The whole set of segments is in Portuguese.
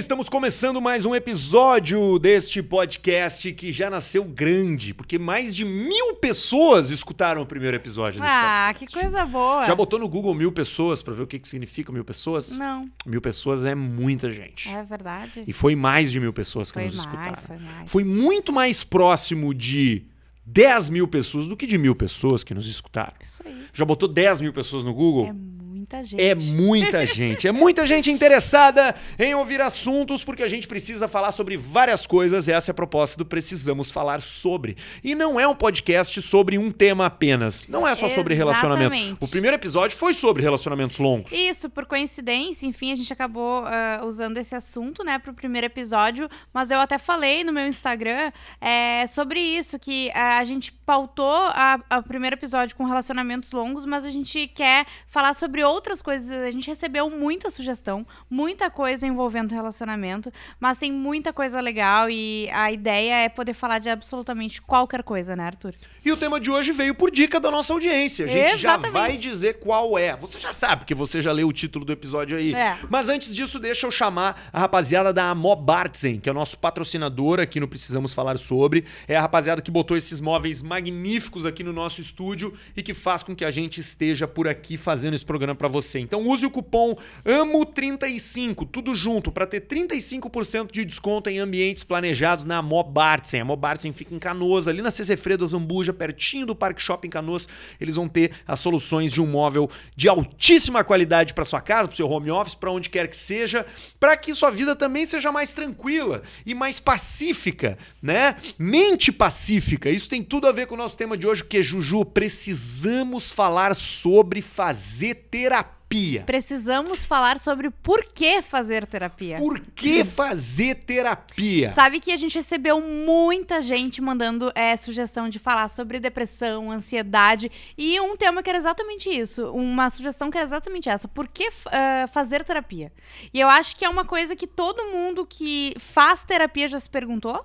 estamos começando mais um episódio deste podcast que já nasceu grande, porque mais de mil pessoas escutaram o primeiro episódio desse Ah, podcast. que coisa boa. Já botou no Google mil pessoas pra ver o que, que significa mil pessoas? Não, Mil pessoas é muita gente. é verdade. E foi mais de mil pessoas que Foi nos mais, escutaram. foi mais. Foi muito mais próximo de 10 mil pessoas do que de mil pessoas que nos escutaram. Isso aí. Já botou 10 mil pessoas no Google? É muita gente. É muita gente, é muita gente interessada em ouvir assuntos, porque a gente precisa falar sobre várias coisas, essa é a proposta do Precisamos Falar Sobre. E não é um podcast sobre um tema apenas, não é só sobre relacionamento. Exatamente. O primeiro episódio foi sobre relacionamentos longos. Isso, por coincidência, enfim, a gente acabou ah, usando esse assunto, né, pro primeiro episódio, mas eu até falei no meu Instagram é, sobre isso, que ah, a gente pautou o primeiro episódio com relacionamentos longos, mas a gente quer falar sobre outras coisas. A gente recebeu muita sugestão, muita coisa envolvendo relacionamento, mas tem muita coisa legal e a ideia é poder falar de absolutamente qualquer coisa, né, Arthur? E o tema de hoje veio por dica da nossa audiência. A gente já Exatamente. vai dizer qual é. Você já sabe, porque você já leu o título do episódio aí. É. Mas antes disso, deixa eu chamar a rapaziada da Mob Artsen, que é o nosso patrocinador aqui no Precisamos Falar Sobre. É a rapaziada que botou esses móveis magníficos aqui no nosso estúdio e que faz com que a gente esteja por aqui fazendo esse programa pra você. Então use o cupom AMO35, tudo junto, pra ter 35% de desconto em ambientes planejados na Mob Artsen. A Mob Artsen fica em Canoas, ali na CC Fredo Zambuja, pertinho do Parque Shopping Canoas. Eles vão ter as soluções de um móvel de altíssima qualidade para sua casa, para seu home office, para onde quer que seja, para que sua vida também seja mais tranquila e mais pacífica, né? Mente pacífica. Isso tem tudo a ver com o nosso tema de hoje, que é Juju, precisamos falar sobre fazer terapia. Precisamos falar sobre por que fazer terapia. Por que fazer terapia? Sabe que a gente recebeu muita gente mandando é, sugestão de falar sobre depressão, ansiedade e um tema que era exatamente isso. Uma sugestão que era exatamente essa. Por que ah, fazer terapia? E eu acho que é uma coisa que todo mundo que faz terapia já se perguntou.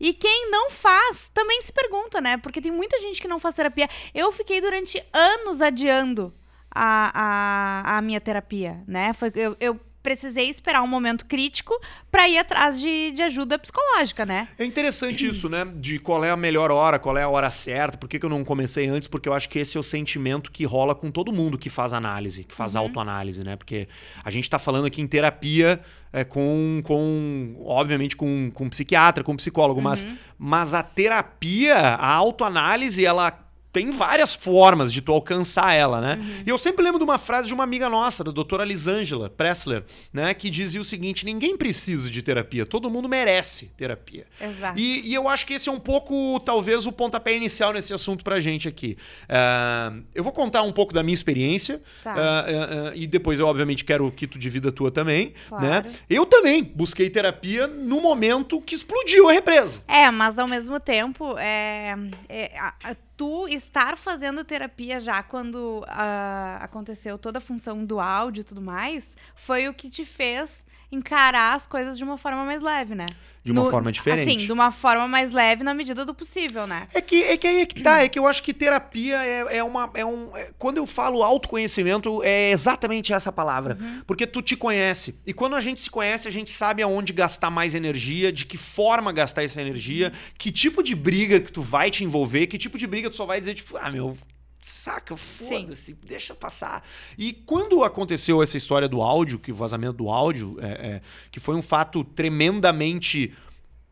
E quem não faz também se pergunta, né? Porque tem muita gente que não faz terapia. Eu fiquei durante anos adiando a, a, a minha terapia, né? Foi, eu, eu precisei esperar um momento crítico para ir atrás de, de ajuda psicológica, né? É interessante isso, né? De qual é a melhor hora, qual é a hora certa, por que, que eu não comecei antes? Porque eu acho que esse é o sentimento que rola com todo mundo que faz análise, que faz autoanálise, né? Porque a gente tá falando aqui em terapia é, com, com, obviamente, com, com psiquiatra, com psicólogo, mas, mas a terapia, a autoanálise, ela tem várias formas de tu alcançar ela, né? E eu sempre lembro de uma frase de uma amiga nossa, da doutora Lisângela Pressler, né? Que dizia o seguinte: ninguém precisa de terapia, todo mundo merece terapia. Exato. E, e eu acho que esse é um pouco, talvez, o pontapé inicial nesse assunto pra gente aqui. Ah, eu vou contar um pouco da minha experiência. Tá. ah, ah, e depois, eu, obviamente, quero o quito de vida tua também. Claro. Né? Eu também busquei terapia no momento que explodiu a represa. É, mas ao mesmo tempo, é, é, a- a- tu estar fazendo terapia já quando ah, aconteceu toda a função do áudio e tudo mais, foi o que te fez encarar as coisas de uma forma mais leve, né? De uma forma diferente. Assim, de uma forma mais leve na medida do possível, né? É que, é que aí é que tá, é que eu acho que terapia é, é uma. É um, é- quando eu falo autoconhecimento, é exatamente essa palavra. Porque tu te conhece. E quando a gente se conhece, a gente sabe aonde gastar mais energia, de que forma gastar essa energia, que tipo de briga que tu vai te envolver, que tipo de briga tu só vai dizer, tipo, ah, meu. Saca, foda-se, deixa passar. E quando aconteceu essa história do áudio, que o vazamento do áudio, é, é, que foi um fato tremendamente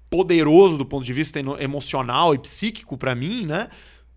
poderoso do ponto de vista emocional e psíquico pra mim, né?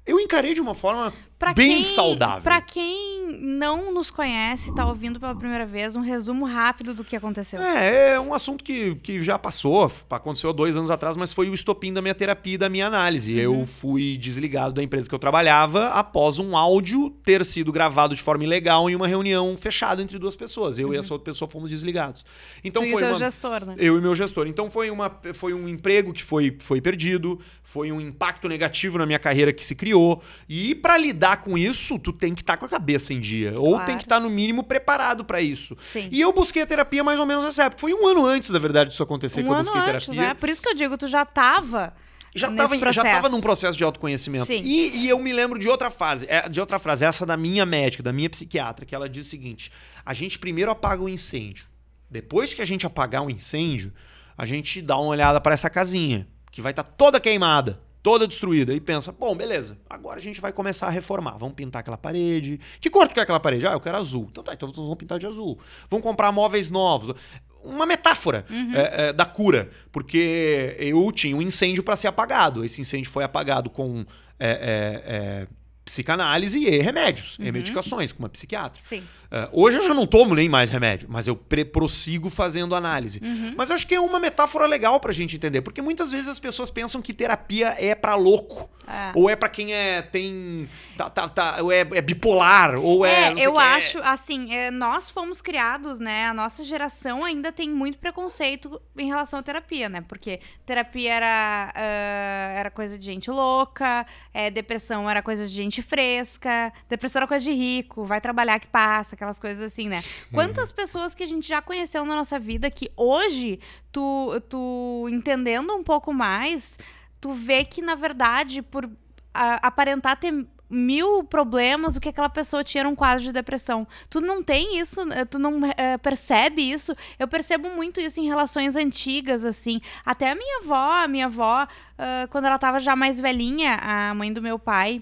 Eu encarei de uma forma Pra bem quem, saudável. Pra quem não nos conhece, tá ouvindo pela primeira vez, um resumo rápido do que aconteceu. É, é um assunto que, que já passou, aconteceu há dois anos atrás, mas foi o estopim da minha terapia e da minha análise. Uhum. Eu fui desligado da empresa que eu trabalhava após um áudio ter sido gravado de forma ilegal em uma reunião fechada entre duas pessoas. Eu e essa outra pessoa fomos desligados. Então Uhum. tu e o foi teu uma... gestor, né? Eu e meu gestor. Então foi, uma, foi um emprego que foi, foi perdido, foi um impacto negativo na minha carreira que se criou. E pra lidar com isso, tu tem que estar com a cabeça em dia. Ou Claro. tem que estar, no mínimo, preparado pra isso. Sim. E eu busquei a terapia mais ou menos nessa época. Foi um ano antes, na verdade, disso acontecer que Um eu ano busquei antes, terapia. né? Por isso que eu digo, tu já tava Já nesse tava, em- já tava num processo de autoconhecimento. E, e eu me lembro de outra fase, é, de outra frase, essa da minha médica, da minha psiquiatra, que ela diz o seguinte: a gente primeiro apaga o incêndio. Depois que a gente apagar um incêndio, a gente dá uma olhada para essa casinha, que vai estar tá toda queimada, toda destruída. E pensa, bom, beleza, agora a gente vai começar a reformar. Vamos pintar aquela parede. Que cor tu quer aquela parede? Ah, eu quero azul. Então tá, então vamos pintar de azul. Vamos comprar móveis novos uma metáfora uhum. é, é, da cura, porque eu tinha um incêndio para ser apagado. Esse incêndio foi apagado com é, é, é psicanálise e remédios, uhum. e medicações, com uma psiquiatra. Sim. Uh, hoje eu já não tomo nem mais remédio, mas eu prossigo fazendo análise. Uhum. Mas eu acho que é uma metáfora legal pra gente entender, porque muitas vezes as pessoas pensam que terapia é para louco, é. ou é para quem é tem tá, tá, tá ou é, é bipolar, ou é. é eu acho, assim, é, nós fomos criados, né? A nossa geração ainda tem muito preconceito em relação à terapia, né? Porque terapia era, uh, era coisa de gente louca, é, depressão era coisa de gente fresca, depressão era coisa de rico, vai trabalhar que passa, aquelas coisas assim, né? Quantas uhum. pessoas que a gente já conheceu na nossa vida que hoje, tu, tu entendendo um pouco mais, tu vê que, na verdade, por a, aparentar ter mil problemas, o que aquela pessoa tinha era um quadro de depressão. Tu não tem isso, né? tu não é, percebe isso. Eu percebo muito isso em relações antigas, assim. Até a minha avó, a minha avó, uh, quando ela tava já mais velhinha, a mãe do meu pai.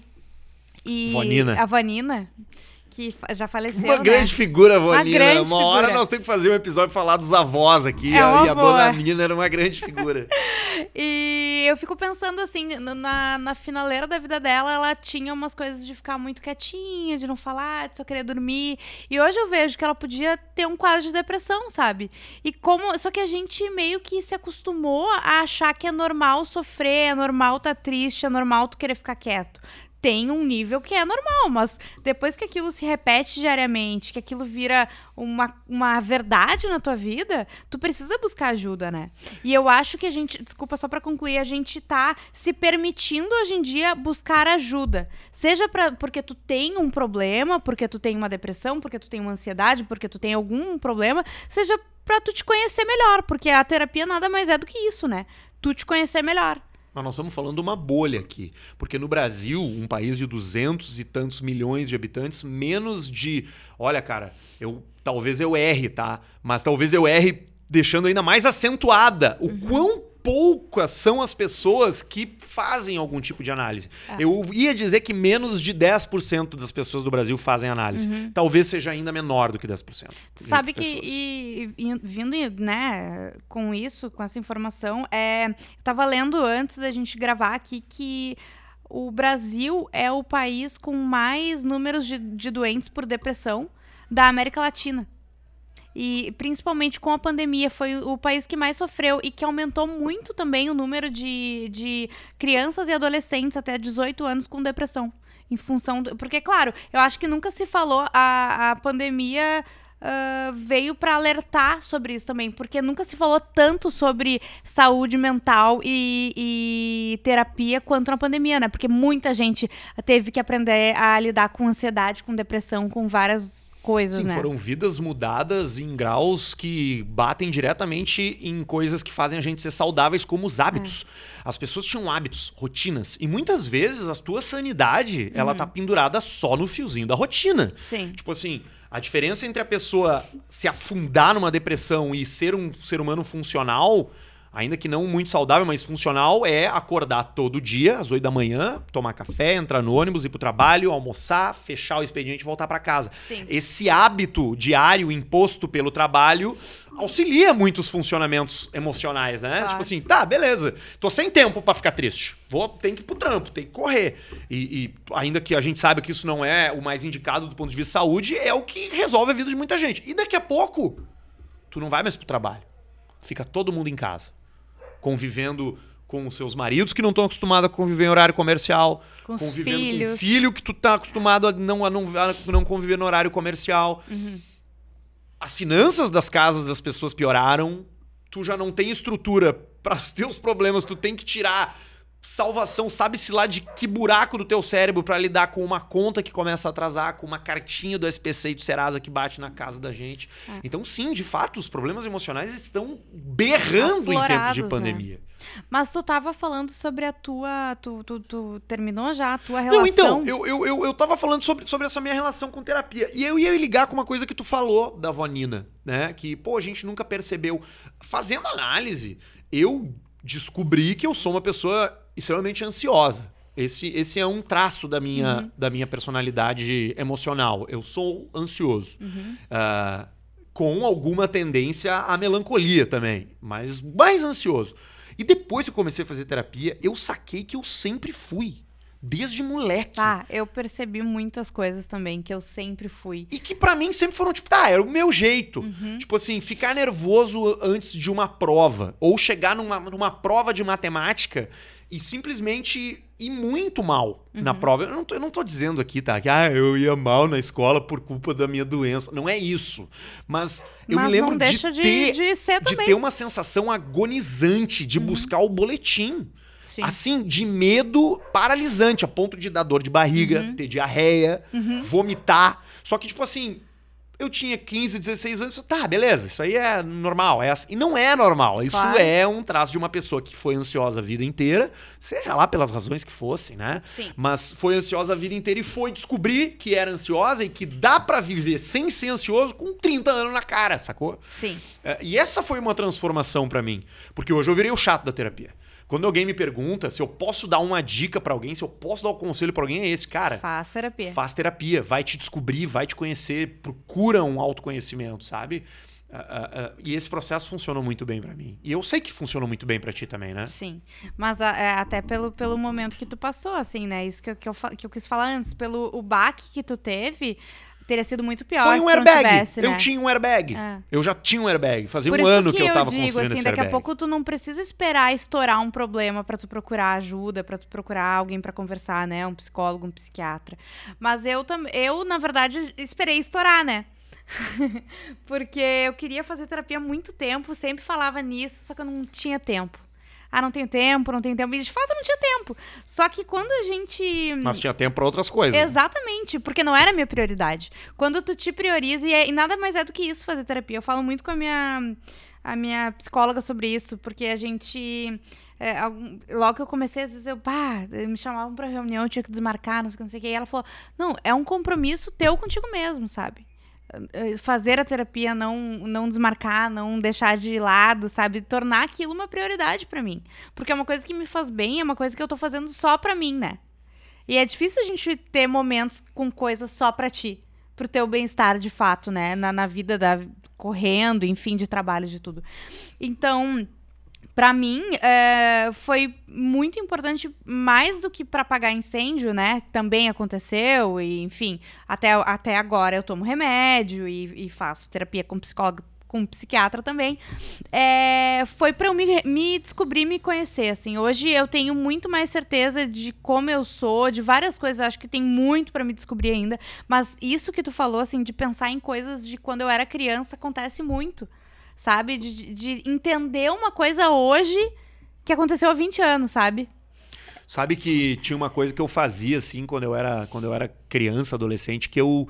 E Vanina. A Vanina que já faleceu. Uma né? grande figura, Vonina. Uma, uma figura. hora nós temos que fazer um episódio falar dos avós aqui. É e a boa. dona Nina era uma grande figura. e eu fico pensando assim, na, na finaleira da vida dela, ela tinha umas coisas de ficar muito quietinha, de não falar, de só querer dormir. E hoje eu vejo que ela podia ter um quadro de depressão, sabe? E como. Só que a gente meio que se acostumou a achar que é normal sofrer, é normal estar tá triste, é normal tu querer ficar quieto tem um nível que é normal, mas depois que aquilo se repete diariamente, que aquilo vira uma, uma verdade na tua vida, tu precisa buscar ajuda, né? E eu acho que a gente, desculpa só para concluir, a gente tá se permitindo hoje em dia buscar ajuda. Seja pra, porque tu tem um problema, porque tu tem uma depressão, porque tu tem uma ansiedade, porque tu tem algum problema, seja para tu te conhecer melhor, porque a terapia nada mais é do que isso, né? Tu te conhecer melhor. Mas nós estamos falando de uma bolha aqui. Porque no Brasil, um país de duzentos e tantos milhões de habitantes, menos de. Olha, cara, eu talvez eu erre, tá? Mas talvez eu erre deixando ainda mais acentuada o uhum. quão poucas são as pessoas que fazem algum tipo de análise. É. Eu ia dizer que menos de 10% das pessoas do Brasil fazem análise. Uhum. Talvez seja ainda menor do que 10%. Tu sabe que, e, e, vindo né, com isso, com essa informação, é, eu estava lendo antes da gente gravar aqui que o Brasil é o país com mais números de, de doentes por depressão da América Latina. E principalmente com a pandemia, foi o país que mais sofreu e que aumentou muito também o número de, de crianças e adolescentes até 18 anos com depressão. Em função. Do, porque, claro, eu acho que nunca se falou a, a pandemia. Uh, veio para alertar sobre isso também, porque nunca se falou tanto sobre saúde mental e, e, terapia quanto na pandemia, né? Porque muita gente teve que aprender a lidar com ansiedade, com depressão, com várias coisas, Sim, né? foram vidas mudadas em graus que batem diretamente em coisas que fazem a gente ser saudáveis, como os hábitos. É. As pessoas tinham hábitos, rotinas. E muitas vezes a tua sanidade, uhum. ela tá pendurada só no fiozinho da rotina. Sim. Tipo assim, a diferença entre a pessoa se afundar numa depressão e ser um ser humano funcional ainda que não muito saudável, mas funcional, é acordar todo dia, às 8 da manhã, tomar café, entrar no ônibus, ir pro trabalho, almoçar, fechar o expediente e voltar para casa. Sim. Esse hábito diário imposto pelo trabalho auxilia muitos funcionamentos emocionais, né? Claro. Tipo assim, tá, beleza, tô sem tempo para ficar triste. Vou, tem que ir pro trampo, tem que correr. E, e, ainda que a gente saiba que isso não é o mais indicado do ponto de vista de saúde, é o que resolve a vida de muita gente. E daqui a pouco, tu não vai mais pro trabalho. Fica todo mundo em casa convivendo com os seus maridos que não estão acostumados a conviver em horário comercial, com convivendo filhos. com um filho que tu tá acostumado a não, a não, a não conviver no horário comercial. Uhum. As finanças das casas das pessoas pioraram. Tu já não tem estrutura para os teus problemas, tu tem que tirar salvação, sabe-se lá de que buraco do teu cérebro para lidar com uma conta que começa a atrasar, com uma cartinha do SPC e do Serasa que bate na casa da gente. É. Então, sim, de fato, os problemas emocionais estão berrando Aflorados, em tempos de né? pandemia. Né? Mas tu tava falando sobre a tua. Tu, tu, tu terminou já a tua Não, relação? então, eu, eu, eu, eu tava falando sobre, sobre essa minha relação com terapia. E eu ia ligar com uma coisa que tu falou da avó Nina, né? Que, pô, a gente nunca percebeu. Fazendo análise, eu descobri que eu sou uma pessoa extremamente ansiosa. Esse, esse é um traço da minha, da minha personalidade emocional. Eu sou ansioso. Ah, com alguma tendência à melancolia também, mas mais ansioso. E depois que eu comecei a fazer terapia, eu saquei que eu sempre fui. Desde moleque. Tá, eu percebi muitas coisas também que eu sempre fui. E que pra mim sempre foram tipo, tá, era o meu jeito. Tipo assim, ficar nervoso antes de uma prova. Ou chegar numa, numa prova de matemática e simplesmente ir muito mal na prova. Eu não, tô, eu não tô dizendo aqui, tá? Que ah, eu ia mal na escola por culpa da minha doença. Não é isso. Mas eu Mas me lembro de, de, ter, de de ter uma sensação agonizante de buscar o boletim. Sim. Assim, de medo paralisante, a ponto de dar dor de barriga, Uhum. ter diarreia, vomitar. Só que, tipo assim, eu tinha 15, 16 anos, tá, beleza, isso aí é normal. É assim. E não é normal. Isso Claro. é um traço de uma pessoa que foi ansiosa a vida inteira, seja lá pelas razões que fossem, né? Sim. Mas foi ansiosa a vida inteira e foi descobrir que era ansiosa e que dá pra viver sem ser ansioso com 30 anos na cara, sacou? Sim. É, E essa foi uma transformação pra mim, porque hoje eu virei o chato da terapia. Quando alguém me pergunta se eu posso dar uma dica pra alguém, se eu posso dar um conselho pra alguém, é esse, cara. Faz terapia. Faz terapia, vai te descobrir, vai te conhecer, procura um autoconhecimento, sabe? Ah, ah, ah, e esse processo funcionou muito bem pra mim. E eu sei que funcionou muito bem pra ti também, né? Sim. Mas é, até pelo, pelo momento que tu passou, assim, né? Isso que eu, que eu, que eu quis falar antes. Pelo o baque que tu teve, teria sido muito pior Foi um airbag. tivesse, Eu né? tinha um airbag. É. Eu já tinha um airbag. Fazia Por um ano que, que eu tava digo, construindo assim, esse daqui airbag. a pouco tu não precisa esperar estourar um problema pra tu procurar ajuda, pra tu procurar alguém pra conversar, né? Um psicólogo, um psiquiatra. Mas eu também, eu na verdade esperei estourar, né? Porque eu queria fazer terapia há muito tempo, sempre falava nisso, só que eu não tinha tempo. Ah, não tenho tempo, não tenho tempo. E de fato não tinha tempo. Só que quando a gente Mas tinha tempo pra outras coisas. Exatamente, porque não era minha prioridade. Quando tu te prioriza, e, é- e nada mais é do que isso fazer terapia. Eu falo muito com a minha, a minha psicóloga sobre isso, porque a gente. é, algum- logo que eu comecei, às vezes eu, pá, me chamavam pra reunião, eu tinha que desmarcar, não sei o que, não sei o que. E ela falou: não, é um compromisso teu contigo mesmo, sabe? Fazer a terapia, não, não desmarcar, não deixar de lado, sabe? Tornar aquilo uma prioridade pra mim. Porque é uma coisa que me faz bem, é uma coisa que eu tô fazendo só pra mim, né? E é difícil a gente ter momentos com coisas só pra ti. Pro teu bem-estar, de fato, né? Na, na vida da. correndo, enfim, de trabalho, de tudo. Então. Pra mim, é, foi muito importante, mais do que pra apagar incêndio, né? Também aconteceu, e enfim, até, até agora eu tomo remédio e, e faço terapia com psicólogo, com psiquiatra também. É, foi pra eu me, me descobrir, me conhecer, assim. Hoje eu tenho muito mais certeza de como eu sou, de várias coisas. Acho que tem muito pra me descobrir ainda. Mas isso que tu falou, assim, de pensar em coisas de quando eu era criança, acontece muito. Sabe? De, de- de entender uma coisa hoje que aconteceu há 20 anos, sabe? Sabe que tinha uma coisa que eu fazia assim quando eu era, quando eu era criança, adolescente, que eu,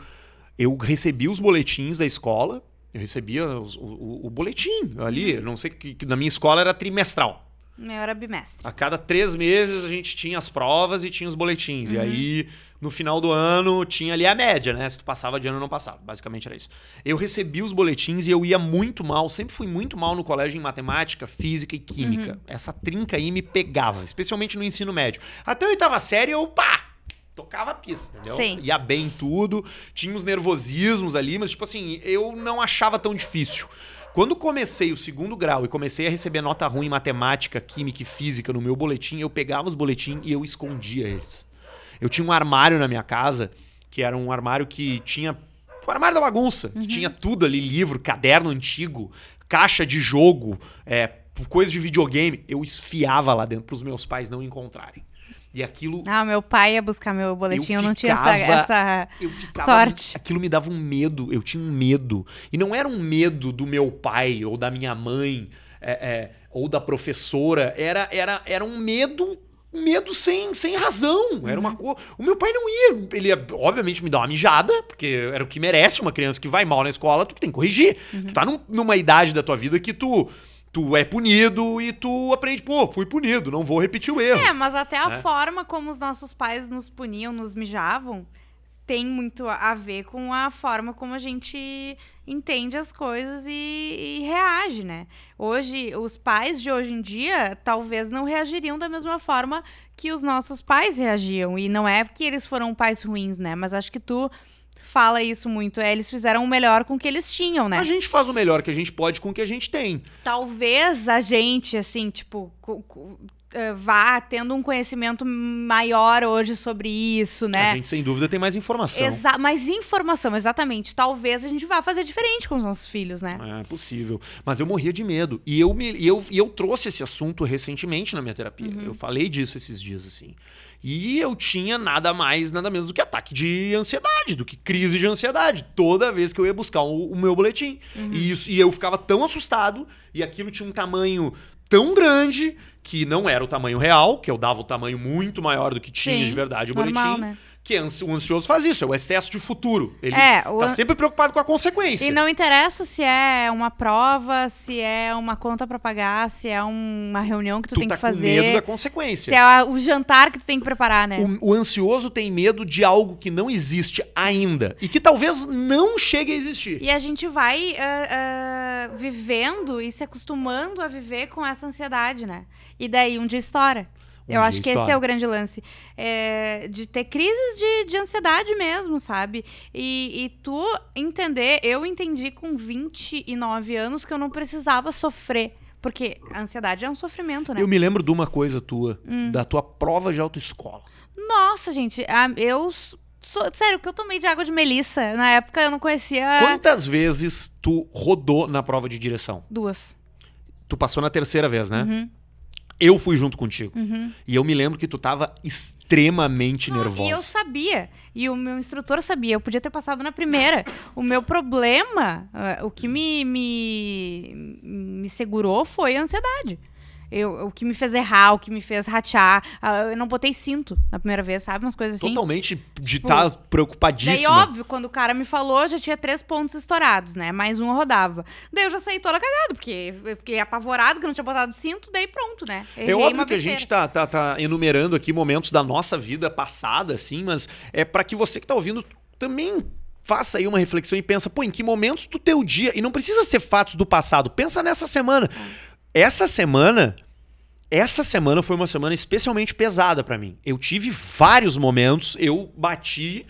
eu recebia os boletins da escola, eu recebia os- o, o- boletim ali, eu não sei que, que na minha escola era trimestral. Meu era bimestre. A cada três meses a gente tinha as provas e tinha os boletins. E aí, no final do ano, tinha ali a média, né? Se tu passava de ano ou não passava. Basicamente era isso. Eu recebi os boletins e eu ia muito mal. Sempre fui muito mal no colégio em matemática, física e química. Essa trinca aí me pegava, especialmente no ensino médio. Até a oitava série eu, pá! Tocava a pista, entendeu? Sim. Ia bem em tudo, tinha uns nervosismos ali, mas, tipo assim, eu não achava tão difícil. Quando comecei o segundo grau e comecei a receber nota ruim em matemática, química e física no meu boletim, eu pegava os boletins e eu escondia eles. Eu tinha um armário na minha casa, que era um armário que tinha. O armário da bagunça, que tinha tudo ali: livro, caderno antigo, caixa de jogo, é, coisa de videogame. Eu esfiava lá dentro para os meus pais não encontrarem. E aquilo Ah, meu pai ia buscar meu boletim, eu, não tinha essa, ficava- essa eu ficava, sorte. Aquilo me dava um medo, eu tinha um medo. E não era um medo do meu pai ou da minha mãe é, é, ou da professora. Era, era, era um medo. Medo sem, sem razão. Era uma coisa. O meu pai não ia. Ele ia, obviamente, me dar uma mijada, porque era o que merece uma criança que vai mal na escola, tu tem que corrigir. Tu tá num- numa idade da tua vida que tu tu é punido e tu aprende, pô, fui punido, não vou repetir o erro. É, mas até a né? forma como os nossos pais nos puniam, nos mijavam, tem muito a ver com a forma como a gente entende as coisas e, e reage, né? Hoje, os pais de hoje em dia talvez não reagiriam da mesma forma que os nossos pais reagiam. E não é porque eles foram pais ruins, né? Mas acho que tu fala isso muito. É, eles fizeram o melhor com o que eles tinham, né? A gente faz o melhor que a gente pode com o que a gente tem. talvez a gente, assim, tipo, eh, vá tendo um conhecimento maior hoje sobre isso, né? A gente, sem dúvida, tem mais informação. Exa mais informação, exatamente. Talvez a gente vá fazer diferente com os nossos filhos, né? É possível. Mas eu morria de medo. E eu, me, e eu, e eu trouxe esse assunto recentemente na minha terapia. Uhum. Eu falei disso esses dias, assim. E eu tinha nada mais, nada menos do que ataque de ansiedade, do que crise de ansiedade. Toda vez que eu ia buscar o, o meu boletim. Uhum. E, isso, e eu ficava tão assustado, e aquilo tinha um tamanho tão grande que não era o tamanho real, que eu dava o tamanho muito maior do que tinha Sim, de verdade o normal, boletim. né? Que o ansioso faz isso, é o excesso de futuro. Ele É, o tá sempre preocupado com a consequência. E não interessa se é uma prova, se é uma conta pra pagar, se é um- uma reunião que tu, tu tem tá que com fazer, medo da consequência. se é o jantar que tu tem que preparar, né? O, o ansioso tem medo de algo que não existe ainda e que talvez não chegue a existir. E a gente vai ah, ah, vivendo e se acostumando a viver com essa ansiedade, né? E daí um dia estoura. Eu acho que esse é o grande lance. É, de ter crises de, de ansiedade mesmo, sabe? E, e tu entender, eu entendi com 29 anos que eu não precisava sofrer. Porque a ansiedade é um sofrimento, né? Eu me lembro de uma coisa tua, Hum. da tua prova de autoescola. Nossa, gente, a- eu. Sou, sério, o que eu tomei de água de melissa? Na época eu não conhecia Quantas vezes tu rodou na prova de direção? duas. Tu passou na terceira vez, né? Uhum, Eu fui junto contigo. uhum. E eu me lembro que tu tava extremamente Não, nervosa. E eu sabia. E o meu instrutor sabia. Eu podia ter passado na primeira. o meu problema, ah, o que me, me, me segurou foi a ansiedade. Eu, o que me fez errar, o que me fez ratear. ah, eu não botei cinto na primeira vez, sabe? Umas coisas assim. Totalmente de Tipo, estar Daí, preocupadíssima. óbvio, quando o cara me falou, já tinha três pontos estourados, né? Mais um eu rodava. Daí eu já saí toda cagada, porque eu fiquei apavorado que eu não tinha botado cinto, daí pronto, né? É Errei óbvio uma que a gente tá, tá, tá enumerando aqui momentos da nossa vida passada, assim, mas é para que você que tá ouvindo também faça aí uma reflexão e pensa, pô, em que momentos do teu dia, e não precisa ser fatos do passado, pensa nessa semana. Essa semana, essa semana foi uma semana especialmente pesada pra mim. Eu tive vários momentos, eu bati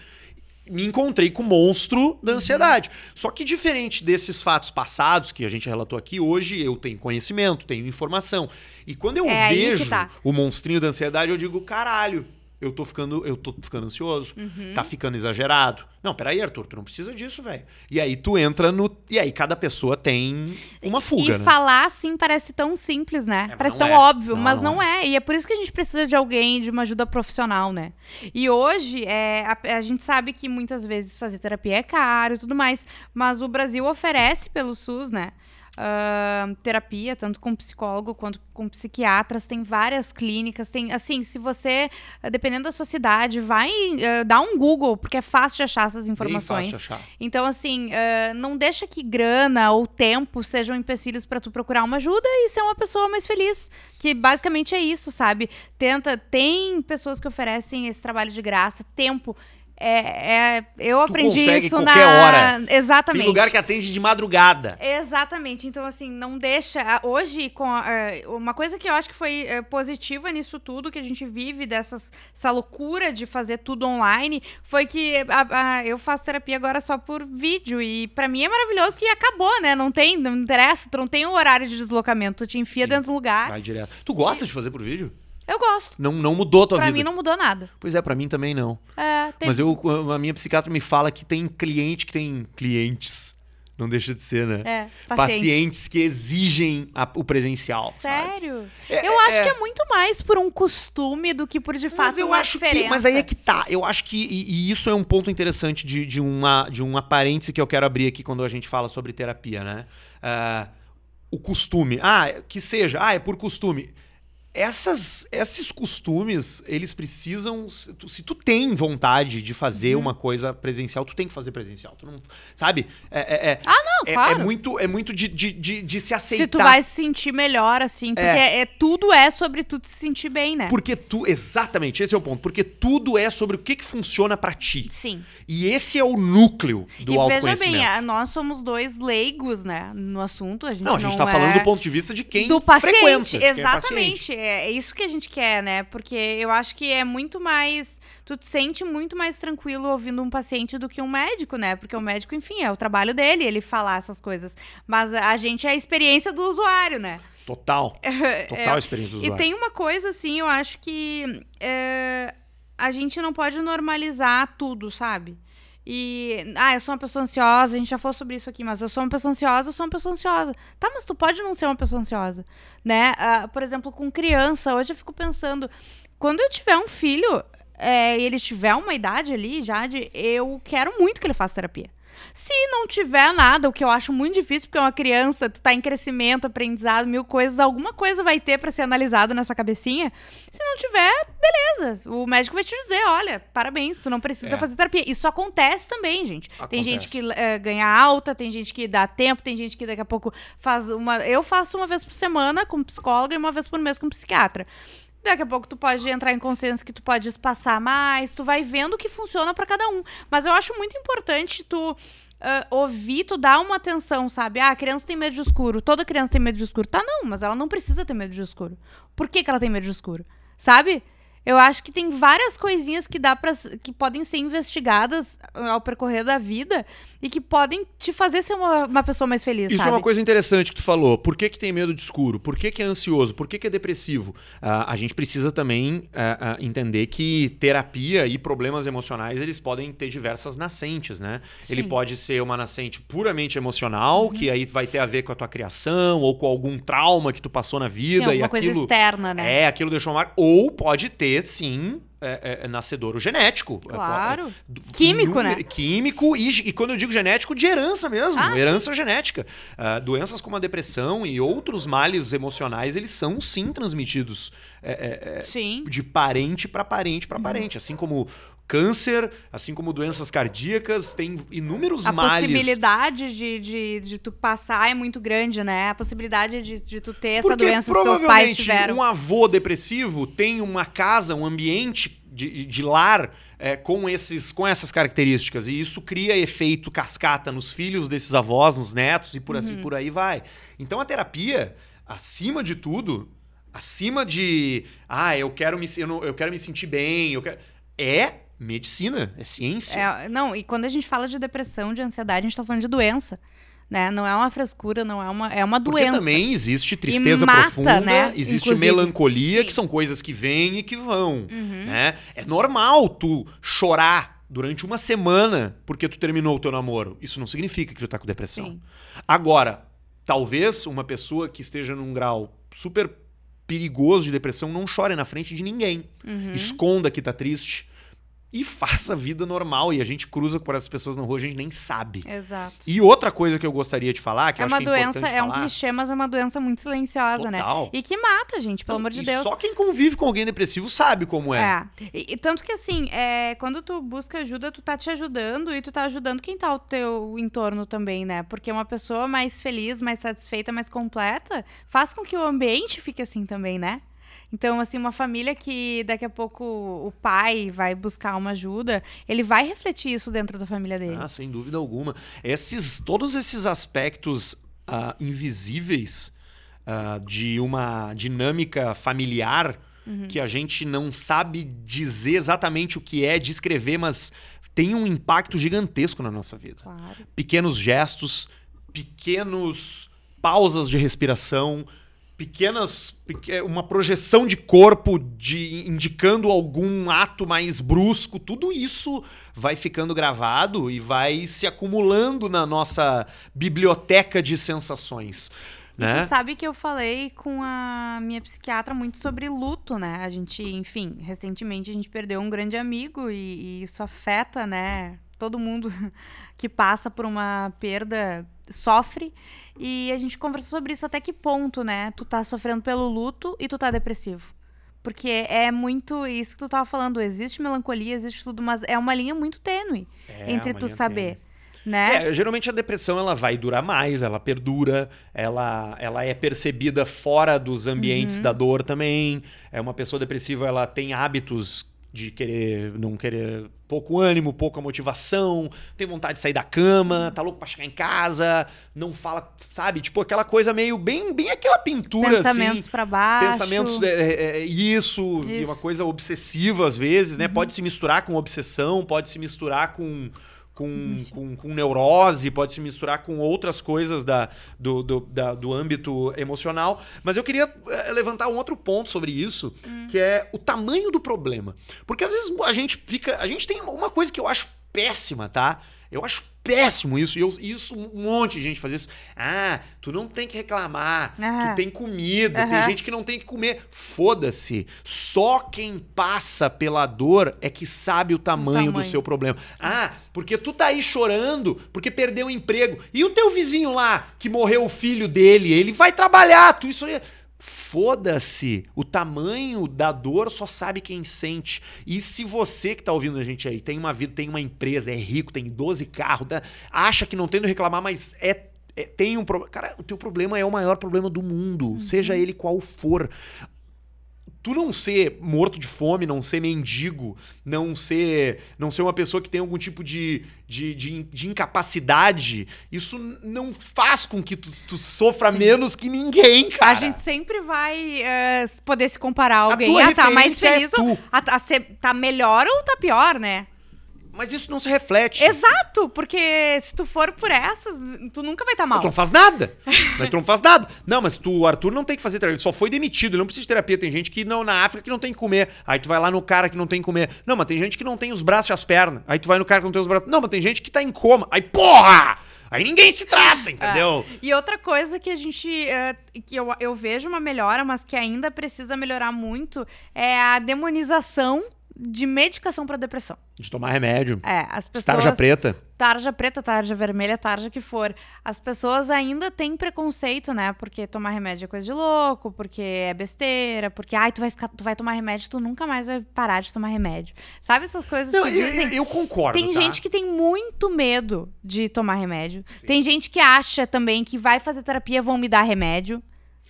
me encontrei com o monstro da ansiedade. Só que diferente desses fatos passados que a gente relatou aqui, hoje eu tenho conhecimento, tenho informação. E quando eu É vejo tá. o monstrinho da ansiedade, eu digo, caralho, eu tô ficando, eu tô ficando ansioso, Uhum. tá ficando exagerado. Não, peraí, Arthur, tu não precisa disso, velho. E aí tu entra no. E aí cada pessoa tem uma fuga, e né? falar assim parece tão simples, né? É, parece tão é. óbvio, Não, mas não não, é. E é por isso que a gente precisa de alguém, de uma ajuda profissional, né? E hoje, é, a, a gente sabe que muitas vezes fazer terapia é caro e tudo mais, mas o Brasil oferece pelo SUS, né? Ah, terapia, tanto com psicólogo quanto com psiquiatras, tem várias clínicas, tem, assim, se você, dependendo da sua cidade, vai ah, dar um Google, porque é fácil de achar essas Bem informações. fácil achar. Então, assim, eh, não deixa que grana ou tempo sejam empecilhos pra tu procurar uma ajuda e ser uma pessoa mais feliz. Que basicamente é isso, sabe? Tenta. Tem pessoas que oferecem esse trabalho de graça, tempo. É, é- eu aprendi consegue isso qualquer na. hora. Exatamente. Tem lugar que atende de madrugada. Exatamente. Então, assim, não deixa. Hoje, com eh, uma coisa que eu acho que foi eh, positiva nisso tudo que a gente vive, dessas, essa loucura de fazer tudo online, foi que a- a- eu faço terapia agora só por vídeo. E pra mim é maravilhoso que acabou, né? Não tem, não interessa, tu não tem o horário de deslocamento, tu te enfia Sim. dentro do lugar. Vai direto. Tu gosta de fazer por vídeo? Eu gosto. Não, não mudou a tua Pra vida? mim não mudou nada. Pois é, pra mim também não. É, tem- Mas eu, a minha psiquiatra me fala que tem cliente que tem clientes. Não deixa de ser, né? é, paciente. Pacientes que exigem a- o presencial. Sério? É, eu acho é- que é muito mais por um costume do que por de fato Mas eu uma acho que. diferença. Mas aí é que tá. Eu acho que. E, e isso é um ponto interessante de, de, uma, de um parêntese que eu quero abrir aqui quando a gente fala sobre terapia, né? Ah, o costume. Ah, que seja. Ah, é por costume. Essas, esses costumes, eles precisam. Se tu, se tu tem vontade de fazer Uhum. uma coisa presencial, tu tem que fazer presencial. Tu não, sabe? É, é, é- Ah, não, é- claro. é muito, é muito de, de, de, de se aceitar. Se tu vai se sentir melhor, assim, porque É. é. tudo é sobre tu te sentir bem, né? Porque tu. Exatamente, esse é o ponto. Porque tudo é sobre o que, que funciona pra ti. Sim. E esse é o núcleo do e veja autoconhecimento. bem, a- nós somos dois leigos, né, no assunto. A gente não, a gente tá é... falando do ponto de vista de quem do frequenta. paciente, é exatamente. Paciente. É, isso que a gente quer, né? Porque eu acho que é muito mais. Tu te sente muito mais tranquilo ouvindo um paciente do que um médico, né? Porque o médico, enfim, é o trabalho dele, ele falar essas coisas. Mas a gente é a experiência do usuário, né? Total. Total experiência do É, E usuário. tem uma coisa, assim, eu acho que é, a gente não pode normalizar tudo, sabe? E, ah, eu sou uma pessoa ansiosa, a gente já falou sobre isso aqui, mas eu sou uma pessoa ansiosa, eu sou uma pessoa ansiosa. Tá, mas tu pode não ser uma pessoa ansiosa, né? Ah, por exemplo, com criança, hoje eu fico pensando, quando eu tiver um filho, é, e ele tiver uma idade ali já de, eu quero muito que ele faça terapia. Se não tiver nada, o que eu acho muito difícil, porque é uma criança, tu tá em crescimento, aprendizado, mil coisas, alguma coisa vai ter pra ser analisado nessa cabecinha. Se não tiver, beleza. O médico vai te dizer, olha, parabéns, tu não precisa É. fazer terapia. Isso acontece também, gente. Tem Acontece. gente que eh, ganha alta, tem gente que dá tempo, tem gente que daqui a pouco faz uma... Eu faço uma vez por semana com psicóloga e uma vez por mês com psiquiatra. Daqui a pouco tu pode entrar em consenso que tu pode espaçar mais, tu vai vendo o que funciona pra cada um. Mas eu acho muito importante tu ah, ouvir, tu dar uma atenção, sabe? Ah, a criança tem medo de escuro, toda criança tem medo de escuro. Tá, não, mas ela não precisa ter medo de escuro. Por que, que ela tem medo de escuro? Sabe? Eu acho que tem várias coisinhas que dá para que podem ser investigadas ao percorrer da vida e que podem te fazer ser uma, uma pessoa mais feliz, Isso sabe? é uma coisa interessante que tu falou. Por que, que tem medo de escuro? Por que, que é ansioso? Por que, que é depressivo? Ah, a gente precisa também ah, ah, entender que terapia e problemas emocionais eles podem ter diversas nascentes, né? Ele Sim. pode ser uma nascente puramente emocional, que aí vai ter a ver com a tua criação ou com algum trauma que tu passou na Sim, vida e alguma coisa aquilo externa, né? é aquilo deixou mar. Ou pode ter sim é, é, nascedouro genético. Claro. Do- Químico, né? Químico e, e quando eu digo genético, de herança mesmo. Ah, herança genética. Ah, doenças como a depressão e outros males emocionais, eles são sim transmitidos é, é, é, Sim. de parente para parente para parente. Assim como câncer, assim como doenças cardíacas, tem inúmeros A males. possibilidade de, de, de tu passar é muito grande, né? A possibilidade de, de tu ter essa Porque doença que teus pais provavelmente tiveram. um avô depressivo tem uma casa, um ambiente de, de lar é, com, esses, com essas características. E isso cria efeito cascata nos filhos desses avós, nos netos e por Uhum. assim por aí vai. Então a terapia, acima de tudo, acima de ah, eu quero me, eu, não- eu quero me sentir bem, eu quero, é medicina, é ciência. É, não, e quando a gente fala de depressão, de ansiedade, a gente tá falando de doença. Né? Não é uma frescura, não é uma. É uma Porque doença. também existe tristeza mata, profunda, né? existe Inclusive. melancolia, que Sim. são coisas que vêm e que vão. Uhum. Né? É normal tu chorar durante uma semana porque tu terminou o teu namoro. Isso não significa que tu tá com depressão. Sim. Agora, talvez uma pessoa que esteja num grau super perigoso de depressão não chore na frente de ninguém. Uhum. Esconda que tá triste. E faça a vida normal. E a gente cruza por essas pessoas na rua, a gente nem sabe. Exato. E outra coisa que eu gostaria de falar, que É eu uma acho que é doença, importante é um falar, clichê, mas é uma doença muito silenciosa, né? Total. E que mata, gente, pelo Não, amor de Deus. Só quem convive com alguém depressivo sabe como é. É. E, e tanto que assim, é, quando tu busca ajuda, tu tá te ajudando e tu tá ajudando quem tá ao teu entorno também, né? Porque uma pessoa mais feliz, mais satisfeita, mais completa, faz com que o ambiente fique assim também, né? Então, assim, uma família que daqui a pouco o pai vai buscar uma ajuda, ele vai refletir isso dentro da família dele. Ah, sem dúvida alguma. Esses, todos esses aspectos ah, invisíveis ah, de uma dinâmica familiar Uhum. que a gente não sabe dizer exatamente o que é, descrever, mas tem um impacto gigantesco na nossa vida. Claro. Pequenos gestos, pequenos pausas de respiração, pequenas peque- uma projeção de corpo de indicando algum ato mais brusco, tudo isso vai ficando gravado e vai se acumulando na nossa biblioteca de sensações, E né? tu sabe que eu falei com a minha psiquiatra muito sobre luto, né? A gente, enfim, recentemente a gente perdeu um grande amigo e, e isso afeta, né? todo mundo que passa por uma perda sofre. E a gente conversou sobre isso até que ponto, né? Tu tá sofrendo pelo luto e tu tá depressivo. Porque é muito isso que tu tava falando. Existe melancolia, existe tudo, mas é uma linha muito tênue É, entre tu saber. tênue. Né? É, geralmente a depressão ela vai durar mais, ela perdura, ela, ela é percebida fora dos ambientes da dor também. É uma pessoa depressiva, ela tem hábitos de querer não querer pouco ânimo, pouca motivação, tem vontade de sair da cama, tá louco pra chegar em casa, não fala, sabe? Tipo aquela coisa meio bem bem aquela pintura Pensamentos assim. pra baixo. Pensamentos, é, é, é, isso, e Isso. uma coisa obsessiva às vezes, Uhum. né? Pode se misturar com obsessão, pode se misturar com, com, com, com neurose, pode se misturar com outras coisas da, do, do, da- do âmbito emocional. Mas eu queria eh, levantar um outro ponto sobre isso, Hum. que é o tamanho do problema. Porque às vezes a gente fica. A gente tem uma coisa que eu acho péssima, tá? Eu acho péssimo isso. E eu- isso, um monte de gente faz isso. Ah, tu não tem que reclamar. Ah. Tu tem comida. Tem Aham. gente que não tem que comer. Foda-se. Só quem passa pela dor é que sabe o tamanho, do tamanho. seu problema. Ah, porque tu tá aí chorando porque perdeu o emprego. E o teu vizinho lá, que morreu o filho dele, ele vai trabalhar. Tu isso aí. Foda-se. O tamanho da dor só sabe quem sente. E se você que tá ouvindo a gente aí tem uma vida, tem uma empresa, é rico, tem 12 carros, acha que não tem no reclamar, mas é, é- tem um problema. Cara, o teu problema é o maior problema do mundo, seja ele qual for tu não ser morto de fome, não ser mendigo, não ser não ser uma pessoa que tem algum tipo de, de, de, de incapacidade, isso não faz com que tu, tu sofra menos que ninguém, cara. A gente sempre vai eh, poder se comparar a alguém. Ah, tá mais é feliz ou tu. a, a ser- tá melhor ou tá pior, né? Mas isso não se reflete. Exato, porque se tu for por essas, tu nunca vai estar tá mal. Tu não faz nada. Mas tu não faz nada. Não, mas tu, o Arthur não tem que fazer terapia. Ele só foi demitido. Ele não precisa de terapia. Tem gente que não, na África que não tem que comer. Aí tu vai lá no cara que não tem que comer. Não, mas tem gente que não tem os braços e as pernas. Aí tu vai no cara que não tem os braços. Não, mas tem gente que tá em coma. Aí, porra! Aí ninguém se trata, entendeu? E outra coisa que a gente. eh, que eu, eu vejo uma melhora, mas que ainda precisa melhorar muito, é a demonização de medicação pra depressão. De tomar remédio. É, as pessoas. Tarja preta. Tarja preta, tarja vermelha, tarja que for. As pessoas ainda têm preconceito, né? Porque tomar remédio é coisa de louco, porque é besteira, porque ai, tu vai ficar, tu vai tomar remédio, tu nunca mais vai parar de tomar remédio. Sabe essas coisas Não, que eu, dizem? eu- eu concordo. Tem tá? gente que tem muito medo de tomar remédio. Tem gente que acha também que vai fazer terapia vão me dar remédio.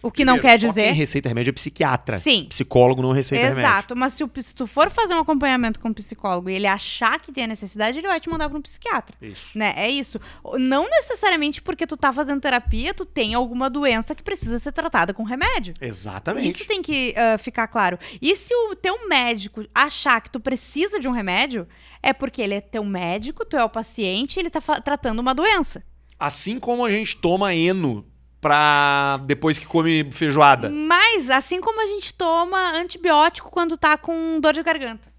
O que não Primeiro, quer só dizer. Quem receita remédio é psiquiatra. Sim. Psicólogo não receita remédio. Exato, mas se, o, se tu for fazer um acompanhamento com um psicólogo e ele achar que tem a necessidade, ele vai te mandar para um psiquiatra. Isso. Né? É isso. Não necessariamente porque tu tá fazendo terapia, tu tem alguma doença que precisa ser tratada com remédio. Exatamente. Isso tem que ah, ficar claro. E se o teu médico achar que tu precisa de um remédio, é porque ele é teu médico, tu é o paciente e ele tá tratando uma doença. Assim como a gente toma eno pra depois que come feijoada. Mas, assim como a gente toma antibiótico quando tá com dor de garganta.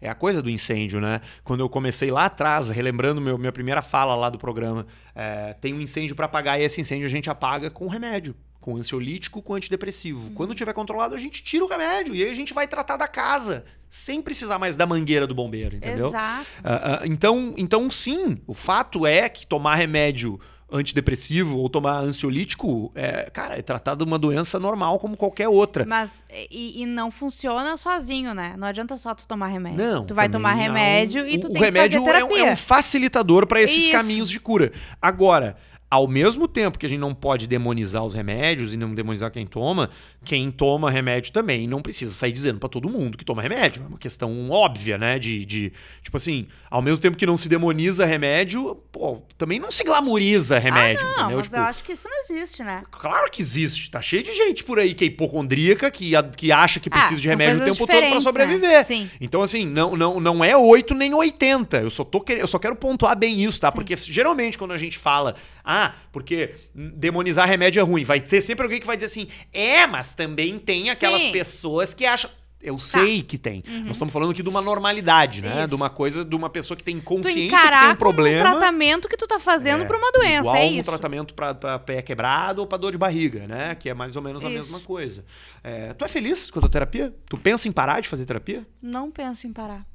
É a coisa do incêndio, né? Quando eu comecei lá atrás, relembrando meu, minha primeira fala lá do programa, é, tem um incêndio pra apagar e esse incêndio a gente apaga com remédio. Com ansiolítico, com antidepressivo. Quando tiver controlado, a gente tira o remédio e aí a gente vai tratar da casa, sem precisar mais da mangueira do bombeiro, entendeu? Exato. Ah, ah, então, então, sim, o fato é que tomar remédio antidepressivo ou tomar ansiolítico, é, cara, é tratado uma doença normal como qualquer outra. Mas, e, e não funciona sozinho, né? Não adianta só tu tomar remédio. Não. Tu vai tomar remédio e o- tu o tem remédio que fazer é um- terapia. É um facilitador para esses Isso. caminhos de cura. Agora, ao mesmo tempo que a gente não pode demonizar os remédios e não demonizar quem toma, quem toma remédio também não precisa sair dizendo para todo mundo que toma remédio. É uma questão óbvia, né? De, de, tipo assim, ao mesmo tempo que não se demoniza remédio, pô, também não se glamoriza remédio, Não, entendeu? mas Tipo, eu acho que isso não existe, né? Claro que existe. Tá cheio de gente por aí que é hipocondríaca, que, que acha que precisa de são remédio o tempo todo sobreviver. né? Sim. Então, assim, não, não, não é 8 nem 80. Eu só, tô eu só quero pontuar bem isso, tá? Porque geralmente quando a gente fala, ah, porque demonizar remédio é ruim, vai ter sempre alguém que vai dizer assim, é, mas também tem aquelas Sim. Tá. pessoas que acham. Eu sei que tem. Nós estamos falando aqui de uma normalidade, né? Uhum. Isso. De uma coisa, de uma pessoa que tem consciência que tem um problema. um tratamento que tu tá fazendo É, pra uma doença, Igual é um isso. tratamento pra pé quebrado ou pra dor de barriga, né? Que é mais ou menos a Isso. mesma coisa. É, tu é feliz com a tua terapia? Tu pensa em parar de fazer terapia? Não penso em parar.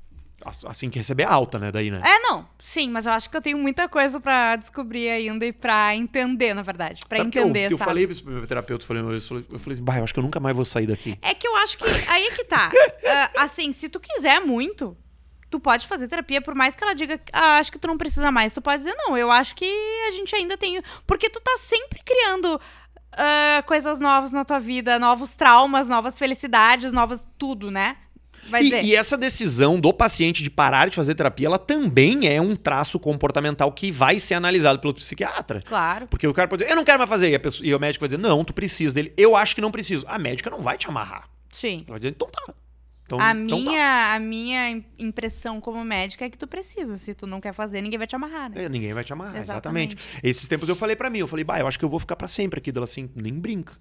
Assim que receber alta, né? Daí, né? É, não. Sim, mas eu acho que eu tenho muita coisa pra descobrir ainda e pra entender, na verdade. Pra Sabe que entender, eu, que eu sabe? falei pra esse meu terapeuta, eu falei, eu falei, eu falei assim, bah, eu acho que eu nunca mais vou sair daqui. É que eu acho que. Aí é que tá. Ah, assim, se tu quiser muito, tu pode fazer terapia, por mais que ela diga, ah, acho que tu não precisa mais. Tu pode dizer, não, eu acho que a gente ainda tem. Porque tu tá sempre criando. ah, coisas novas na tua vida, novos traumas, novas felicidades, novas tudo, né? E, dizer. e essa decisão do paciente de parar de fazer terapia, ela também é um traço comportamental que vai ser analisado pelo psiquiatra. Claro. Porque o cara pode dizer, eu não quero mais fazer. E, pessoa- e o médico vai dizer, não, tu precisa dele. Eu acho que não preciso. A médica não vai te amarrar. Sim. Ela vai dizer, então tá. Então, A então tá. minha, a minha im- impressão como médica é que tu precisa. Se tu não quer fazer, ninguém vai te amarrar, né? É, ninguém vai te amarrar, Exatamente. exatamente. Esses tempos eu falei pra mim, eu falei, bah, eu acho que eu vou ficar pra sempre aqui. Dela assim, nem brinca.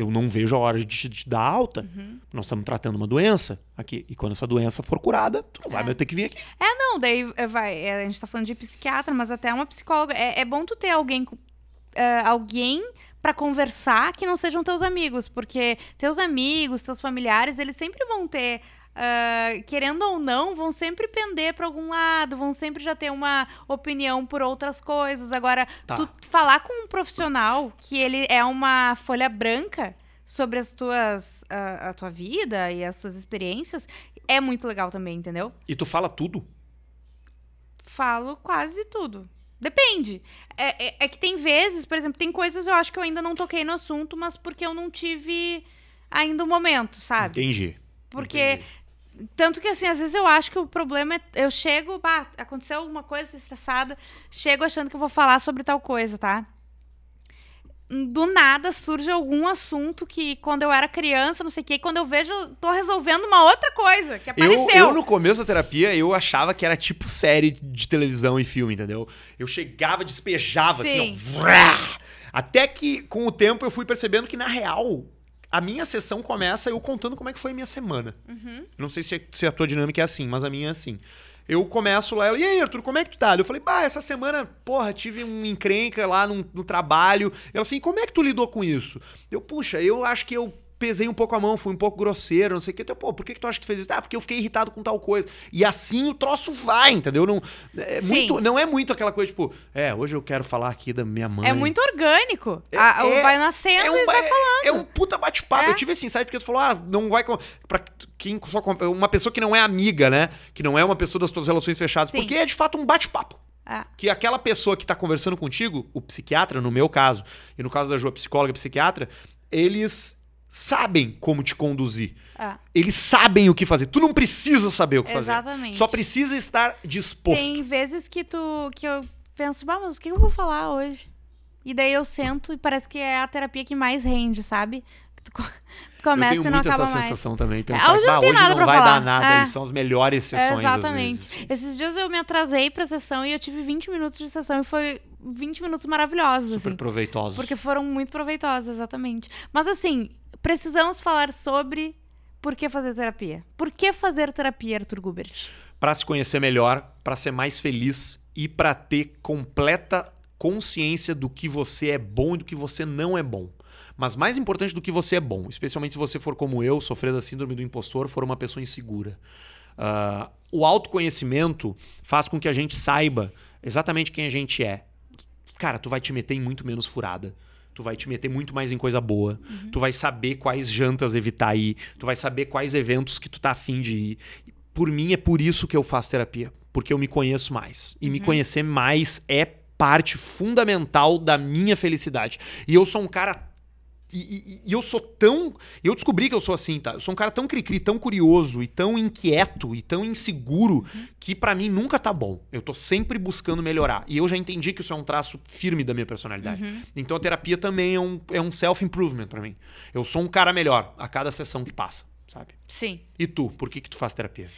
Eu não vejo a hora de te, te dar alta. Uhum. Nós estamos tratando uma doença aqui. E quando essa doença for curada, tu não vai É. mais ter que vir aqui. É, não, daí é, vai. é, a gente tá falando de psiquiatra, mas até uma psicóloga. É, é bom tu ter alguém. é, alguém pra conversar que não sejam teus amigos. Porque teus amigos, teus familiares, eles sempre vão ter. Ah, querendo ou não, vão sempre pender pra algum lado, vão sempre já ter uma opinião por outras coisas. Agora, Tá. tu falar com um profissional que ele é uma folha branca sobre as tuas a, a tua vida e as tuas experiências é muito legal também, entendeu? E tu fala tudo. Falo quase tudo. Depende. É, é- é que tem vezes, por exemplo, tem coisas eu acho que eu ainda não toquei no assunto, mas porque eu não tive ainda o momento, sabe? Entendi. Porque Entendi. Tanto que assim, às vezes eu acho que o problema é eu chego, bah, aconteceu alguma coisa, tô estressada, chego achando que eu vou falar sobre tal coisa, tá? Do nada surge algum assunto que quando eu era criança, não sei o quê, e quando eu vejo, eu tô resolvendo uma outra coisa que Eu, apareceu. eu, no começo da terapia, eu achava que era tipo série de televisão e filme, entendeu? Eu chegava, despejava, assim, Sim. ó. vrá! Até que, com o tempo, eu fui percebendo que, na real, a minha sessão começa eu contando como é que foi a minha semana. Uhum. Não sei se, se a tua dinâmica é assim, mas a minha é assim. Eu começo lá, ela, e aí, Arthur, como é que tu tá? Eu falei, bah, essa semana, porra, tive um encrenca lá no, no trabalho. Ela assim, como é que tu lidou com isso? Eu, puxa, eu acho que eu pesei um pouco a mão, fui um pouco grosseiro, não sei o que. Então, pô, por que, que tu acha que tu fez isso? Ah, porque eu fiquei irritado com tal coisa. E assim o troço vai, entendeu? Não é, Sim. muito, não é muito aquela coisa, tipo, é, hoje eu quero falar aqui da minha mãe. É muito orgânico. É- A- é- vai nascendo É um, e vai é- falando. é um puta bate-papo. É. Eu tive assim, sabe? Porque tu falou, ah, não vai. com- Pra quem só. Uma pessoa que não é amiga, né? Que não é uma pessoa das tuas relações fechadas. Sim. Porque é de fato um bate-papo. É. Que aquela pessoa que tá conversando contigo, o psiquiatra, no meu caso, e no caso da Ju, a psicóloga e psiquiatra, eles sabem como te conduzir. É, Eles sabem o que fazer. Tu não precisa saber o que fazer. exatamente. Só precisa estar disposto. Tem vezes que tu que eu penso, bah, mas o que eu vou falar hoje? E daí eu sento e parece que é a terapia que mais rende, sabe? Tu, co- tu começa eu tenho não muito essa mais. sensação também. É, Pensar hoje que, não "Bah, tem hoje nada não vai falar." dar nada. É. E são as melhores sessões. às Exatamente. vezes. Esses dias eu me atrasei pra sessão e eu tive 20 minutos de sessão e foi 20 minutos maravilhosos. Super assim. proveitosos. Porque foram muito proveitosas, exatamente. Mas assim, precisamos falar sobre por que fazer terapia. Por que fazer terapia, Arthur Gubert? Pra se conhecer melhor, pra ser mais feliz e pra ter completa consciência do que você é bom e do que você não é bom. Mas mais importante do que você é bom, especialmente se você for como eu, sofrer da síndrome do impostor, for uma pessoa insegura. Ah, o autoconhecimento faz com que a gente saiba exatamente quem a gente é. Cara, tu vai te meter em muito menos furada. Tu vai te meter muito mais em coisa boa. Tu vai saber quais jantas evitar ir. Tu vai saber quais eventos que tu tá afim de ir. Por mim, é por isso que eu faço terapia. Porque eu me conheço mais. E me conhecer mais é parte fundamental da minha felicidade. E eu sou um cara e, e- e eu sou tão. Eu descobri que eu sou assim, tá? Eu sou um cara tão cri-cri, tão curioso e tão inquieto e tão inseguro que pra mim nunca tá bom. Eu tô sempre buscando melhorar. E eu já entendi que isso é um traço firme da minha personalidade. Então a terapia também é um, é um self-improvement pra mim. Eu sou um cara melhor a cada sessão que passa, sabe? Sim. E tu, por que que tu faz terapia?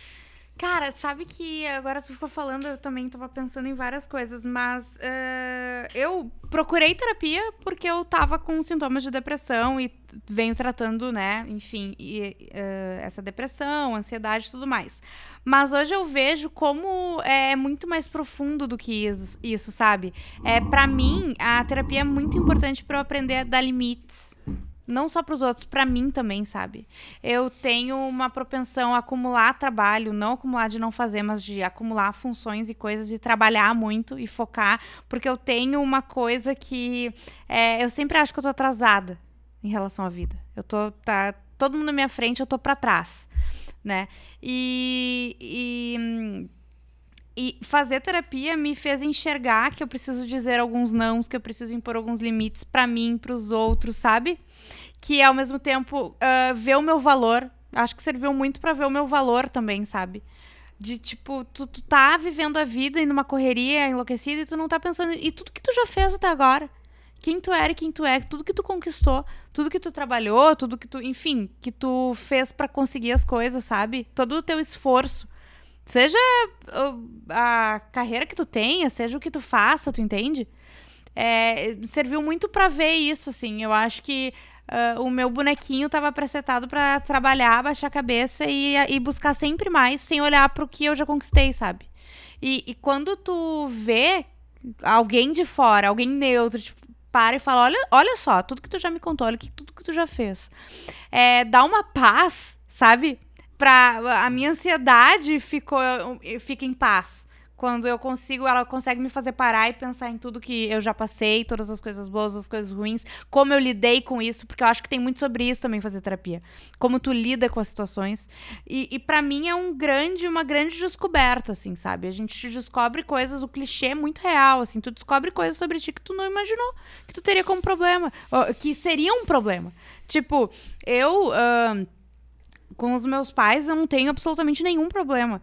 Cara, sabe que agora tu ficou falando, eu também tava pensando em várias coisas, mas eh, eu procurei terapia porque eu tava com sintomas de depressão e venho tratando, né, enfim, e, eh, essa depressão, ansiedade e tudo mais. Mas hoje eu vejo como é muito mais profundo do que isso, isso sabe? É, para mim, a terapia é muito importante para eu aprender a dar limites. Não só para os outros, para mim também, sabe? Eu tenho uma propensão a acumular trabalho, não acumular de não fazer, mas de acumular funções e coisas e trabalhar muito e focar, porque eu tenho uma coisa que é, eu sempre acho que eu tô atrasada em relação à vida. Eu tô tá todo mundo na minha frente, eu tô para trás, né? E, e e fazer terapia me fez enxergar que eu preciso dizer alguns nãos, que eu preciso impor alguns limites para mim, para os outros, sabe? Que ao mesmo tempo uh, ver o meu valor. Acho que serviu muito para ver o meu valor também, sabe? De tipo, tu, tu tá vivendo a vida em uma correria enlouquecida e tu não tá pensando. E tudo que tu já fez até agora. Quem tu era e quem tu é, tudo que tu conquistou, tudo que tu trabalhou, tudo que tu, enfim, que tu fez para conseguir as coisas, sabe? Todo o teu esforço Seja a carreira que tu tenha, seja o que tu faça, tu entende? É, serviu muito para ver isso, assim. Eu acho que uh, o meu bonequinho estava presetado para trabalhar, baixar a cabeça e, e buscar sempre mais, sem olhar para o que eu já conquistei, sabe? E, e, quando tu vê alguém de fora, alguém neutro, tipo, para e fala: olha, olha só, tudo que tu já me contou, olha que, tudo que tu já fez. É, dá uma paz, sabe? Pra. A minha ansiedade ficou, fica em paz. Quando eu consigo, ela consegue me fazer parar e pensar em tudo que eu já passei, todas as coisas boas, as coisas ruins, como eu lidei com isso, porque eu acho que tem muito sobre isso também fazer terapia. Como tu lida com as situações. E, e para mim é um grande, uma grande descoberta, assim, sabe? A gente descobre coisas, o clichê é muito real, assim, tu descobre coisas sobre ti que tu não imaginou que tu teria como problema, que seria um problema. Tipo, eu. Uh, com os meus pais eu não tenho absolutamente nenhum problema.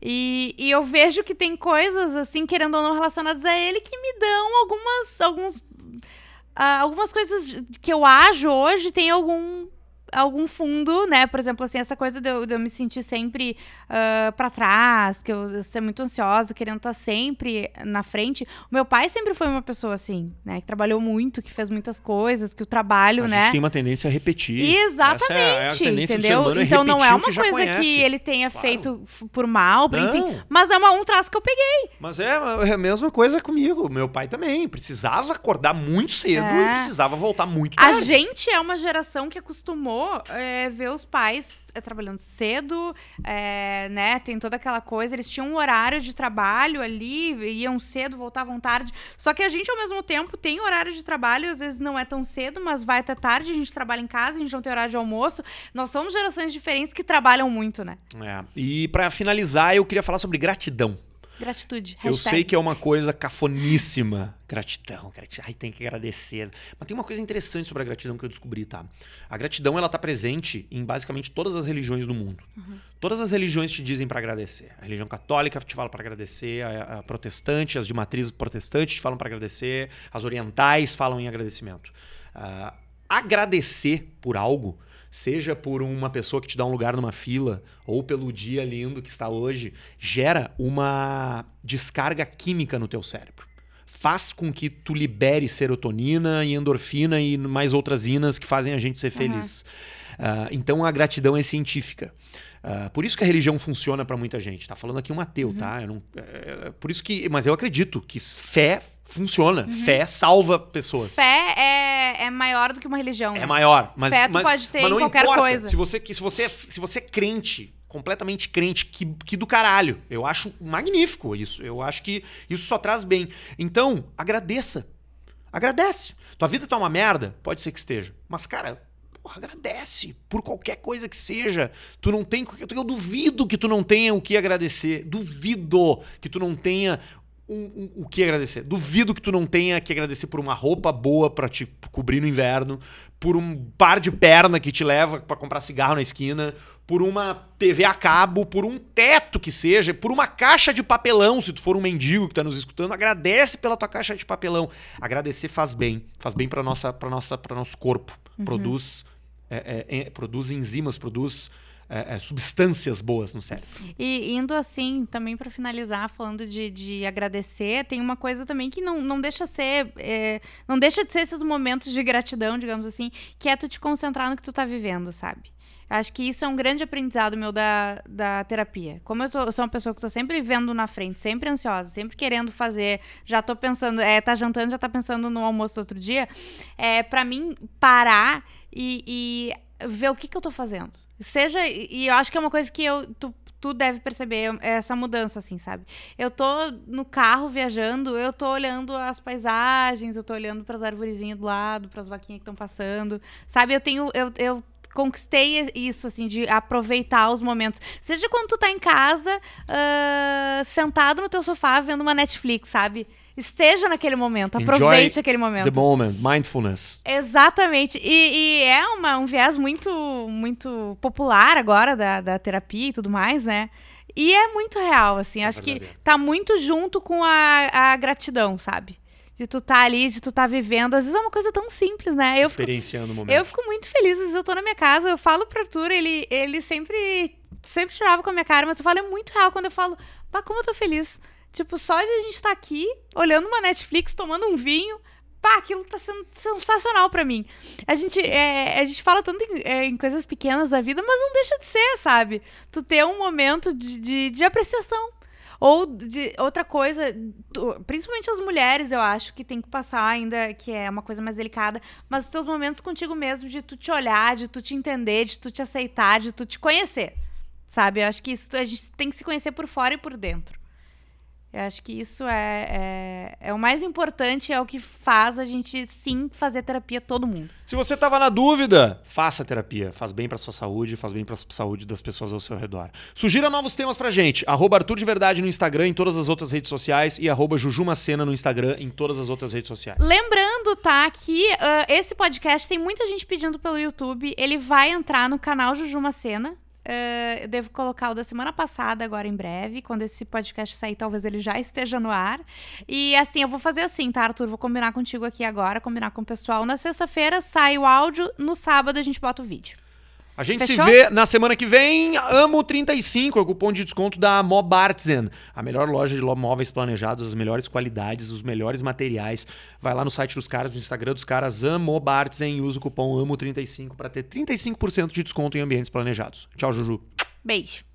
E, e eu vejo que tem coisas, assim, querendo ou não, relacionadas a ele que me dão algumas. Alguns, uh, algumas coisas que eu ajo hoje tem algum algum fundo, né? Por exemplo, assim, essa coisa de eu, de eu me sentir sempre uh, para trás, que eu, eu ser muito ansiosa, querendo estar sempre na frente. O meu pai sempre foi uma pessoa assim, né? Que trabalhou muito, que fez muitas coisas, que o trabalho, a né? A gente tem uma tendência a repetir. Exatamente, é a, entendeu? É então não é uma coisa conhece. que ele tenha claro. feito por mal, por, enfim, mas é uma, um traço que eu peguei. Mas é, é a mesma coisa comigo. Meu pai também precisava acordar muito cedo é. e precisava voltar muito tarde. A gente é uma geração que acostumou é, ver os pais é, trabalhando cedo, é, né? Tem toda aquela coisa. Eles tinham um horário de trabalho ali, iam cedo, voltavam tarde. Só que a gente, ao mesmo tempo, tem horário de trabalho, às vezes não é tão cedo, mas vai até tarde, a gente trabalha em casa, a gente não tem horário de almoço. Nós somos gerações diferentes que trabalham muito, né? É. E para finalizar, eu queria falar sobre gratidão. Gratitude. Hashtag. Eu sei que é uma coisa cafoníssima. Gratidão, gratidão. Ai, tem que agradecer. Mas tem uma coisa interessante sobre a gratidão que eu descobri, tá? A gratidão, ela tá presente em basicamente todas as religiões do mundo. Uhum. Todas as religiões te dizem para agradecer. A religião católica te fala para agradecer, a, a, protestante, as de matriz protestante te falam para agradecer, as orientais falam em agradecimento. Uh, agradecer por algo seja por uma pessoa que te dá um lugar numa fila ou pelo dia lindo que está hoje, gera uma descarga química no teu cérebro. Faz com que tu libere serotonina e endorfina e mais outras inas que fazem a gente ser feliz. Uhum. Uh, então a gratidão é científica. Uh, por isso que a religião funciona para muita gente. Tá falando aqui um ateu, uhum. tá? Não, é, por isso que, mas eu acredito que fé funciona. Uhum. Fé salva pessoas. Fé é, é maior do que uma religião. É maior, mas fé tu mas, pode ter mas em qualquer importa. coisa. Se você se você se você é crente, completamente crente, que, que do caralho. Eu acho magnífico isso. Eu acho que isso só traz bem. Então, agradeça. Agradece. Tua vida tá uma merda? Pode ser que esteja. Mas, cara, porra, agradece por qualquer coisa que seja. Tu não tem. Eu duvido que tu não tenha o que agradecer. Duvido que tu não tenha um, um, o que agradecer. Duvido que tu não tenha que agradecer por uma roupa boa para te cobrir no inverno, por um par de perna que te leva para comprar cigarro na esquina, por uma TV a cabo, por um teto que seja, por uma caixa de papelão, se tu for um mendigo que tá nos escutando, agradece pela tua caixa de papelão. Agradecer faz bem, faz bem para nossa para nossa para nosso corpo. Uhum. Produz é, é, é, produz enzimas, produz é, é, substâncias boas no cérebro. E indo assim, também para finalizar, falando de, de agradecer, tem uma coisa também que não, não deixa ser. É, não deixa de ser esses momentos de gratidão, digamos assim, que é tu te concentrar no que tu tá vivendo, sabe? Acho que isso é um grande aprendizado meu da, da terapia. Como eu, tô, eu sou uma pessoa que tô sempre vendo na frente, sempre ansiosa, sempre querendo fazer, já tô pensando, é, tá jantando, já tá pensando no almoço do outro dia, é para mim parar e, e ver o que que eu tô fazendo. Seja, e eu acho que é uma coisa que eu, tu, tu deve perceber essa mudança, assim, sabe? Eu tô no carro viajando, eu tô olhando as paisagens, eu tô olhando para as arvorezinhas do lado, para as vaquinhas que estão passando, sabe? Eu tenho, eu, eu conquistei isso, assim, de aproveitar os momentos. Seja quando tu tá em casa, uh, sentado no teu sofá, vendo uma Netflix, sabe? Esteja naquele momento, aproveite Enjoy aquele momento. The moment, mindfulness. Exatamente. E, e é uma, um viés muito, muito popular agora da, da terapia e tudo mais, né? E é muito real, assim. Acho que tá muito junto com a, a gratidão, sabe? De tu tá ali, de tu tá vivendo. Às vezes é uma coisa tão simples, né? Eu fico, Experienciando o momento. eu fico muito feliz. Às vezes eu tô na minha casa, eu falo pro Arthur, ele, ele sempre, sempre tirava com a minha cara, mas eu falo, é muito real quando eu falo, pá, como eu tô feliz. Tipo, só de a gente estar aqui, olhando uma Netflix, tomando um vinho, pá, aquilo tá sendo sensacional pra mim. A gente, é, a gente fala tanto em, é, em coisas pequenas da vida, mas não deixa de ser, sabe? Tu ter um momento de, de, de apreciação. Ou de outra coisa, tu- principalmente as mulheres, eu acho que tem que passar ainda, que é uma coisa mais delicada, mas os teus momentos contigo mesmo, de tu te olhar, de tu te entender, de tu te aceitar, de tu te conhecer. Sabe? Eu acho que isso a gente tem que se conhecer por fora e por dentro. Eu acho que isso é, é, é o mais importante, é o que faz a gente sim fazer terapia todo mundo. Se você tava na dúvida, faça terapia. Faz bem pra sua saúde, faz bem pra saúde das pessoas ao seu redor. Sugira novos temas pra gente. Arroba Arthur de Verdade no Instagram, em todas as outras redes sociais. E arroba Jujumacena no Instagram, em todas as outras redes sociais. Lembrando, tá, que ah, esse podcast tem muita gente pedindo pelo YouTube. Ele vai entrar no canal Jujumacena. Ah, eu devo colocar o da semana passada, agora em breve. Quando esse podcast sair, talvez ele já esteja no ar. E assim, eu vou fazer assim, tá, Arthur? Vou combinar contigo aqui agora, combinar com o pessoal. Na sexta-feira sai o áudio, no sábado a gente bota o vídeo. A gente Fechou? se vê na semana que vem. Amo 35, é o cupom de desconto da Mob Artisan, a melhor loja de móveis planejados, as melhores qualidades, os melhores materiais. Vai lá no site dos caras, no Instagram dos caras, Mob Artisan e usa o cupom AMO35 para ter 35% de desconto em ambientes planejados. Tchau, Juju. Beijo.